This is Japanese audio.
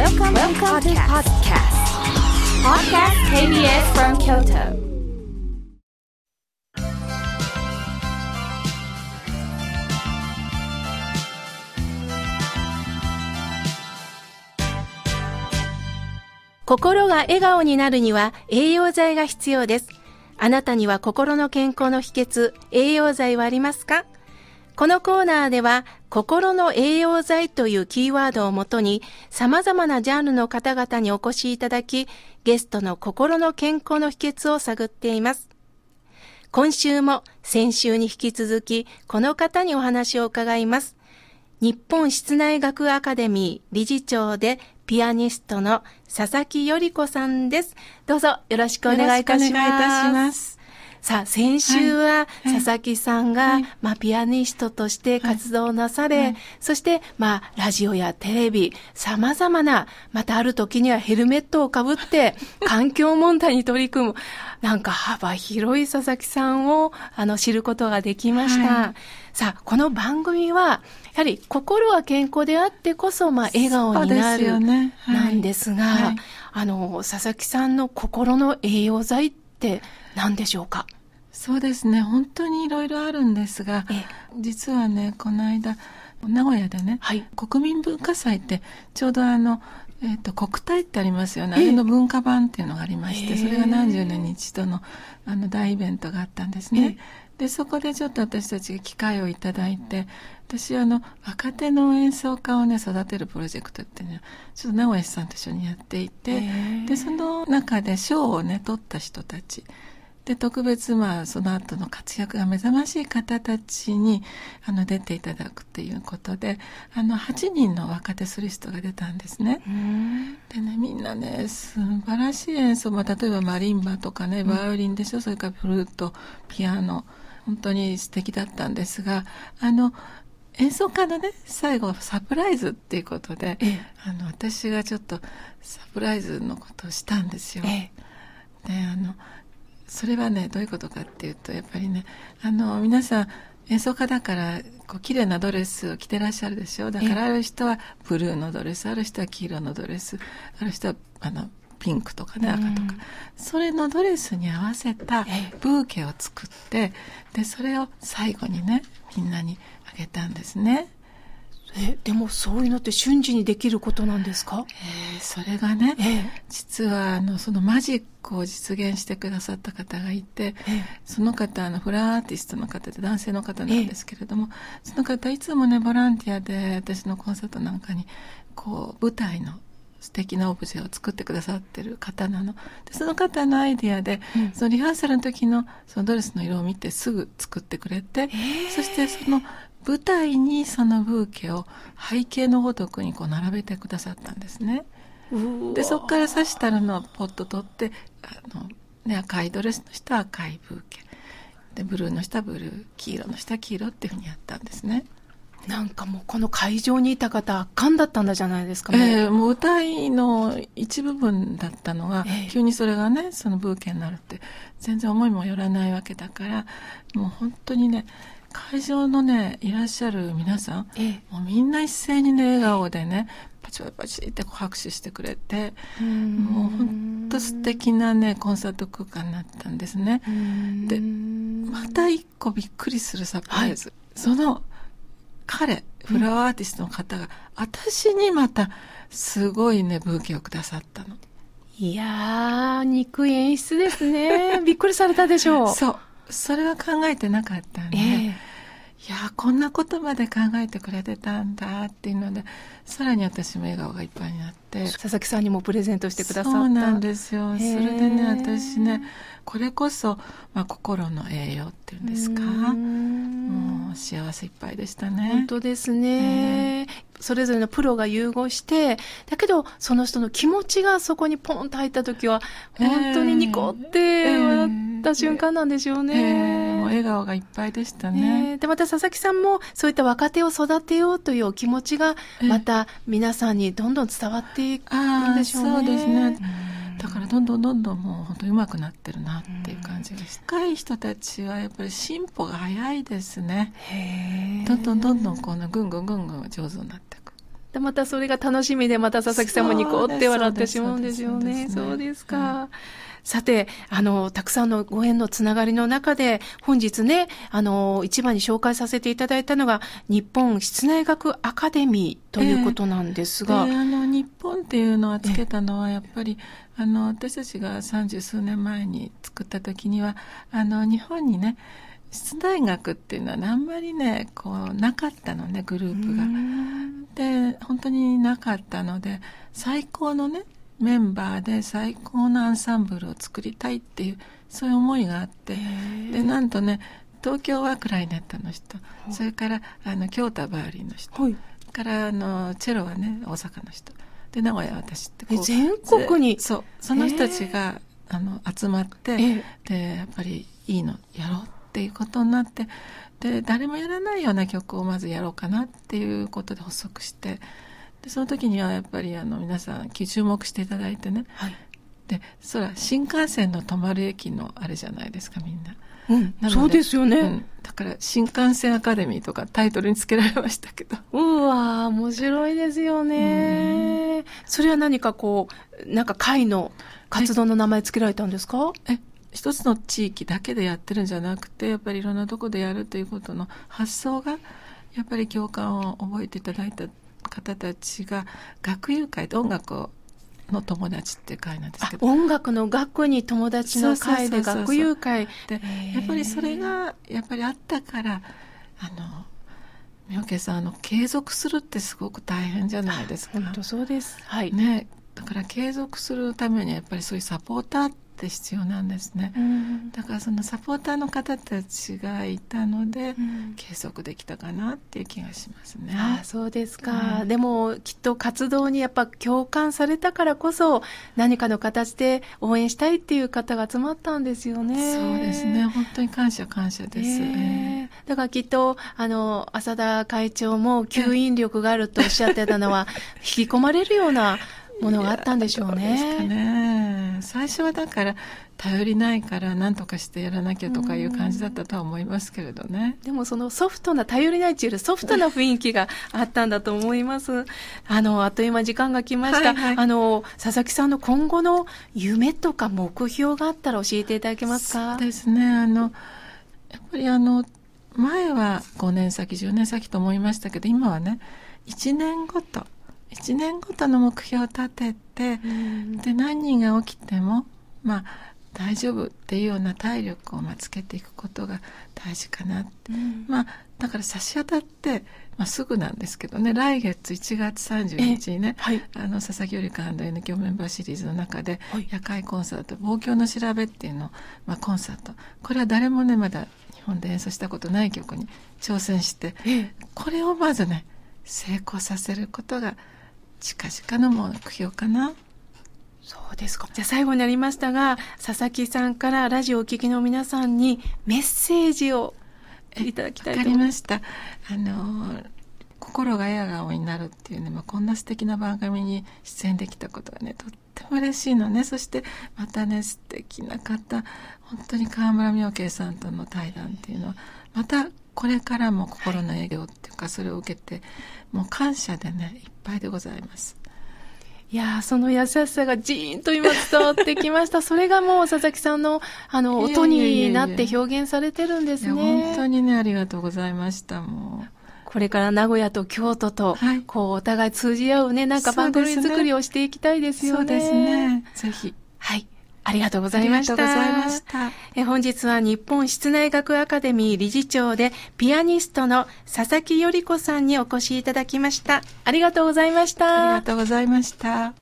Welcome, Welcome to podcast. Podcast KBS from Kyoto. 心が笑顔になるには栄養剤が必要です。あなたには心の健康の秘訣、栄養剤はありますかこのコーナーでは、心の栄養剤というキーワードをもとに、様々なジャンルの方々にお越しいただき、ゲストの心の健康の秘訣を探っています。今週も先週に引き続き、この方にお話を伺います。日本室内学アカデミー理事長でピアニストの佐々木より子さんです。どうぞよろしくお願いいたします。さあ、先週は佐々木さんが、はい、まあ、ピアニストとして活動なされ、はい、そして、まあ、ラジオやテレビ、様々な、またある時にはヘルメットをかぶって、環境問題に取り組む、なんか幅広い佐々木さんを、あの、知ることができました。はい、さあ、この番組は、やはり心は健康であってこそ、まあ、笑顔になる、ね、なんですが、あの、佐々木さんの心の栄養剤って何でしょうか？そうですね。本当にいろいろあるんですが実はねこの間名古屋でね、はい、国民文化祭ってちょうどあのえーと、国体ってありますよね、あれの文化版っていうのがありまして、それが何十年に一度のあの大イベントがあったんですね。でそこでちょっと私たちが機会をいただいて私はあの若手の演奏家をね育てるプロジェクトってねちょっと名古屋さんと一緒にやっていてでその中で賞をね取った人たちで特別まあその後の活躍が目覚ましい方たちにあの出ていただくっていうことであの8人の若手ソリストが出たんですね。でねみんなね素晴らしい演奏、まあ、例えばマリンバとかねバイオリンでしょ、うん、それからフルートピアノ。本当に素敵だったんですがあの演奏家のね最後サプライズっていうことで、ええ、あの私がちょっとサプライズのことをしたんですよ。ええ、であのそれはねどういうことかっていうとやっぱりねあの皆さん演奏家だからこう綺麗なドレスを着てらっしゃるでしょ？だからある人はブルーのドレスある人は黄色のドレスある人はあのピンクとかね赤とか、それのドレスに合わせたブーケを作ってでそれを最後にねみんなにあげたんですね。えでもそういうのって瞬時にできることなんですか、えー、それがね、えー、実はあのそのマジックを実現してくださった方がいて、えー、その方あのフラーアーティストの方で男性の方なんですけれども、その方いつもねボランティアで私のコンサートなんかにこう舞台の素敵なオブジェを作ってくださってる方なの。でその方のアイディアで、うん、そのリハーサルの時のそのドレスの色を見てすぐ作ってくれて、そしてその舞台にそのブーケを背景のごとくにこう並べてくださったんですね。でそこから刺したるのをポッと取ってあの、ね、赤いドレスの人は赤いブーケでブルーの人はブルー黄色の人は黄色っていうふうにやったんですね。なんかもうこの会場にいた方圧巻だったんだじゃないですか、ね、えー、もう歌いの一部分だったのが、えー、急にそれがねそのブーケになるって全然思いもよらないわけだからもう本当にね会場のねいらっしゃる皆さん、えもうみんな一斉にね笑顔でねパチパチパチって拍手してくれてもう本当素敵なねコンサート空間になったんですね。でまた一個びっくりするサプライズ、はい、その彼フラワーアーティストの方が、私にまたすごいねブーケをくださったの。いやー憎い演出ですね。びっくりされたでしょう。そう。それは考えてなかったんで、えー、いやこんなことまで考えてくれてたんだっていうのでさらに私も笑顔がいっぱいになって佐々木さんにもプレゼントしてくださった。そうなんですよ、それでね私ねこれこそ、まあ、心の栄養っていうんですか？もう幸せいっぱいでしたね。本当ですね、それぞれのプロが融合してだけどその人の気持ちがそこにポンと入った時は本当にニコって笑った瞬間なんでしょうね、笑顔がいっぱいでしたね、え。ー、でまた佐々木さんもそういった若手を育てようというお気持ちがまた皆さんにどんどん伝わっていくんでしょうね、そうですね。だからどんどんどんどんもう本当に上手くなってるなっていう感じがして。若い人たちはやっぱり進歩が早いですね。どんどんどんどんこうぐんぐんぐんぐん上手になっていく。でまたそれが楽しみで、また佐々木さんもニコって笑ってしまうんですよね。そうですか。さて、あの、たくさんのご縁のつながりの中で、本日ね、あの、一番に紹介させていただいたのが、日本室内学アカデミーということなんですが。えー、あの、日本っていうのはつけたのは、やっぱり、あの、私たちが三十数年前に作った時には、あの、日本にね、室内学っていうのはあんまりねこうなかったのねグループが。で本当になかったので最高のねメンバーで最高のアンサンブルを作りたいっていうそういう思いがあって。でなんとね東京はクラリネットの人。それからあの京都はバーリーの人、はい、からあのチェロはね大阪の人。で名古屋は私って全国に？そう。その人たちがあの集まってでやっぱりいいのやろうっていうことになってで誰もやらないような曲をまずやろうかなっていうことで発足してでその時にはやっぱりあの皆さん注目していただいてね、はい、でそれは新幹線の止まる駅のあれじゃないですかみんな。うん、そうですよね、うん、だから新幹線アカデミーとかタイトルにつけられましたけど。うわ面白いですよね。それは何かこうなんか会の活動の名前つけられたんですか？え一つの地域だけでやってるんじゃなくてやっぱりいろんなとこでやるということの発想がやっぱり共感を覚えていただいた方たちが学友会で音楽をの友達っていう会なんですけど。音楽の学に友達の会で学友会。でやっぱりそれがやっぱりあったからあの妙慶さんあの継続するってすごく大変じゃないですか。本当そうです。はい。ねだから継続するためにはやっぱりそういうサポーターって必要なんですね、うん、だからそのサポーターの方たちがいたので、うん、継続できたかなっていう気がしますね。あそうですか、うん、でもきっと活動にやっぱ共感されたからこそ何かの形で応援したいっていう方が集まったんですよね。そうですね。本当に感謝感謝です、え。ー、だからきっとあの浅田会長も吸引力があるとおっしゃってたのは引き込まれるようなものがあったんでしょうね。うね最初はだから頼りないから何とかしてやらなきゃとかいう感じだったとは思いますけれどね。でもそのソフトな頼りないっていうよりソフトな雰囲気があったんだと思います。あの、あっという間時間が来ました。はいはい、あの、佐々木さんの今後の夢とか目標があったら教えていただけますか？そうですね。あの、やっぱりあの、前は5年先、10年先と思いましたけど、今はね、1年ごと、1年ごとの目標を立てて、で何人が起きてもまあ大丈夫っていうような体力をまあつけていくことが大事かなって、うん、まあだから差し当たって、まあ、すぐなんですけどね。来月1月30日にね、はい、あの佐々木よりか &N 教メンバーシリーズの中で、夜会コンサート「望郷の調べ」っていうのまあ、コンサート。これは誰もねまだ日本で演奏したことない曲に挑戦して、これをまずね成功させることが近々の目標かな。そうですか。じゃあ最後になりましたが、佐々木さんからラジオをお聞きの皆さんにメッセージをいただきたいと思いました。あの、心が笑顔になるっていうね、まあ、こんな素敵な番組に出演できたことがね、とっても嬉しいのね。そしてまたね、素敵な方、本当に河村明慶さんとの対談っていうのは、またこれからも心の営業っていうか、それを受けて、もう感謝でね、いっぱいでございます。いやその優しさがじーんと今伝わってきました。それがもう佐々木さんの、あの、音になって表現されてるんですね。本当にね、ありがとうございました、もう。これから名古屋と京都と、はい、こう、お互い通じ合うね、なんか番組作りをしていきたいですよね。そうですね。ぜひ。はい。ありがとうございました。ありがとうございました。え本日は日本室内学アカデミー理事長でピアニストの佐々木より子さんにお越しいただきました。ありがとうございました。ありがとうございました。